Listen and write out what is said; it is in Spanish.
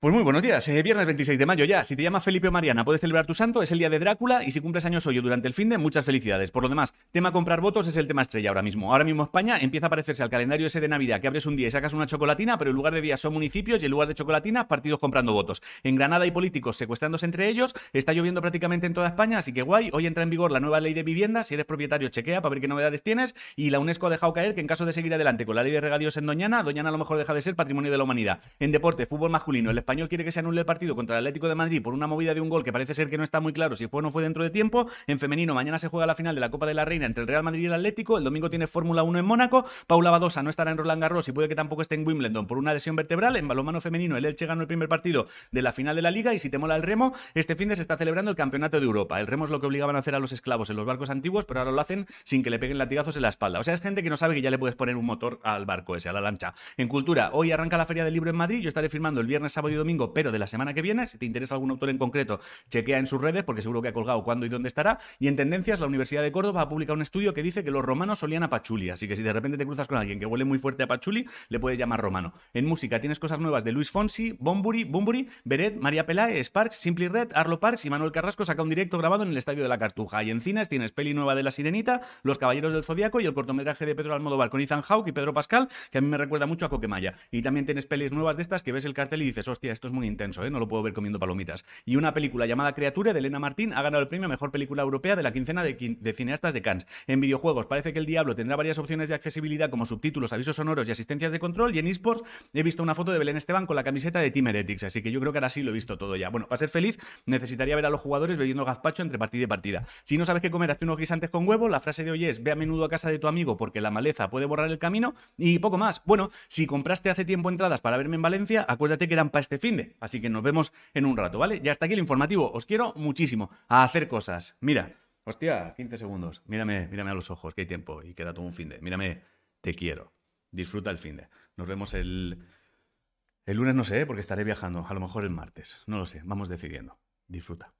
Pues muy buenos días, eh, viernes 26 de mayo ya. Si te llamas Felipe o Mariana, puedes celebrar tu santo, es el día de Drácula y si cumples años hoy o durante el fin de, muchas felicidades. Por lo demás, tema comprar votos es el tema estrella ahora mismo. Ahora mismo España empieza a parecerse al calendario ese de Navidad, que abres un día y sacas una chocolatina, pero en lugar de días son municipios y en lugar de chocolatina, partidos comprando votos. En Granada hay políticos secuestrándose entre ellos, está lloviendo prácticamente en toda España, así que guay, hoy entra en vigor la nueva ley de vivienda, si eres propietario chequea para ver qué novedades tienes y la UNESCO ha dejado caer que en caso de seguir adelante con la ley de regadíos en Doñana, Doñana a lo mejor deja de ser patrimonio de la humanidad. En deporte, fútbol masculino, el español quiere que se anule partido contra el Atlético de Madrid por una movida de un gol que parece ser que no está muy claro si fue o no fue dentro de tiempo. En femenino, mañana se juega la final de la Copa de la Reina entre el Real Madrid y el Atlético. El domingo tiene Fórmula 1 en Mónaco. Paula Badosa no estará en Roland Garros y puede que tampoco esté en Wimbledon por una lesión vertebral. En balonmano femenino, el Elche ganó el primer partido de la final de la Liga. Y si te mola el remo, este fin de se está celebrando el Campeonato de Europa. El remo es lo que obligaban a hacer a los esclavos en los barcos antiguos, pero ahora lo hacen sin que le peguen latigazos en la espalda. O sea, es gente que no sabe que ya le puedes poner un motor al barco ese, a la lancha. En cultura, hoy arranca la Feria del Libro en Madrid. Yo estaré firmando el viernes, sábado y domingo, pero de la semana que viene. Si te interesa algún autor en concreto, chequea en sus redes porque seguro que ha colgado cuándo y dónde estará. Y en tendencias, la Universidad de Córdoba ha publicado un estudio que dice que los romanos solían a pachuli, así que si de repente te cruzas con alguien que huele muy fuerte a pachuli, le puedes llamar romano. En música tienes cosas nuevas de Luis Fonsi, Bomburi, Bumburi, Beret, María Pelae, Sparks, Simply Red, Arlo Parks y Manuel Carrasco saca un directo grabado en el Estadio de la Cartuja. Y en cines tienes peli nueva de La Sirenita, Los Caballeros del Zodiaco y el cortometraje de Pedro Almodóvar con Ethan Hawke y Pedro Pascal, que a mí me recuerda mucho a Coquemaya. Y también tienes pelis nuevas de estas que ves el cartel y dices, hostia, esto es muy intenso, ¿eh? no lo puedo ver comiendo palomitas. Y una película llamada Criatura de Elena Martín ha ganado el premio a Mejor Película Europea de la quincena de, cineastas de Cannes. En videojuegos parece que El Diablo tendrá varias opciones de accesibilidad como subtítulos, avisos sonoros y asistencias de control. Y en esports he visto una foto de Belén Esteban con la camiseta de Team Heretics, así que yo creo que ahora sí lo he visto todo ya. Bueno, para ser feliz necesitaría ver a los jugadores bebiendo gazpacho entre partida y partida. Si no sabes qué comer, hazte unos guisantes con huevo. La frase de hoy es ve a menudo a casa de tu amigo porque la maleza puede borrar el camino y poco más. Bueno, si compraste hace tiempo entradas para verme en Valencia, acuérdate que eran para fin de. Así que nos vemos en un rato, ¿vale? Ya está aquí el informativo. Os quiero muchísimo a hacer cosas. Mira, hostia, 15 segundos. Mírame, mírame a los ojos, que hay tiempo y queda todo un fin de. Mírame, te quiero. Disfruta el fin de. Nos vemos el. El lunes no sé, porque estaré viajando. A lo mejor el martes. No lo sé. Vamos decidiendo. Disfruta.